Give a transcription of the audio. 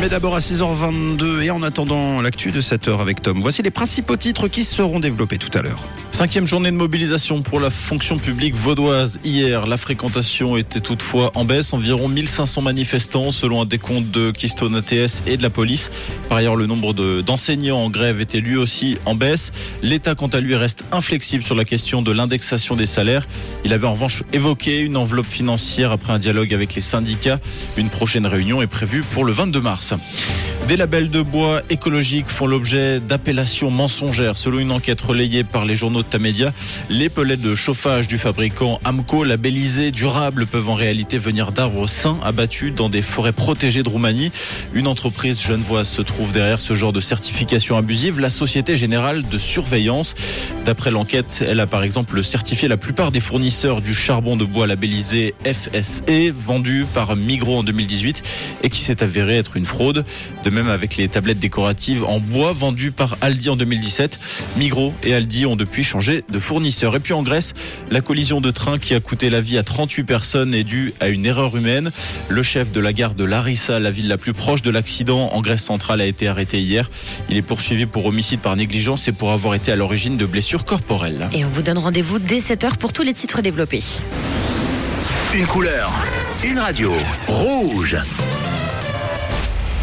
Mais d'abord à 6h22 et en attendant l'actu de cette heure avec Tom, voici les principaux titres qui seront développés tout à l'heure. Cinquième journée de mobilisation pour la fonction publique vaudoise. Hier, la fréquentation était toutefois en baisse. Environ 1500 manifestants selon un décompte de Keystone ATS et de la police. Par ailleurs, le nombre d'enseignants en grève était lui aussi en baisse. L'État, quant à lui, reste inflexible sur la question de l'indexation des salaires. Il avait en revanche évoqué une enveloppe financière après un dialogue avec les syndicats. Une prochaine réunion est prévue pour le 22 mars. Des labels de bois écologiques font l'objet d'appellations mensongères. Selon une enquête relayée par les journaux de Tamedia, les pellets de chauffage du fabricant Amco labellisés durables peuvent en réalité venir d'arbres sains abattus dans des forêts protégées de Roumanie. Une entreprise genevoise se trouve derrière ce genre de certification abusive, la Société Générale de Surveillance. D'après l'enquête, elle a par exemple certifié la plupart des fournisseurs du charbon de bois labellisé FSE vendu par Migros en 2018 et qui s'est avéré être une fraude. De même avec les tablettes décoratives en bois vendues par Aldi en 2017. Migros et Aldi ont depuis changé de fournisseur. Et puis en Grèce, la collision de train qui a coûté la vie à 38 personnes est due à une erreur humaine. Le chef de la gare de Larissa, la ville la plus proche de l'accident en Grèce centrale, a été arrêté hier. Il est poursuivi pour homicide par négligence et pour avoir été à l'origine de blessures corporelles. Et on vous donne rendez-vous dès 7h pour tous les titres développés. Une couleur, une radio, rouge.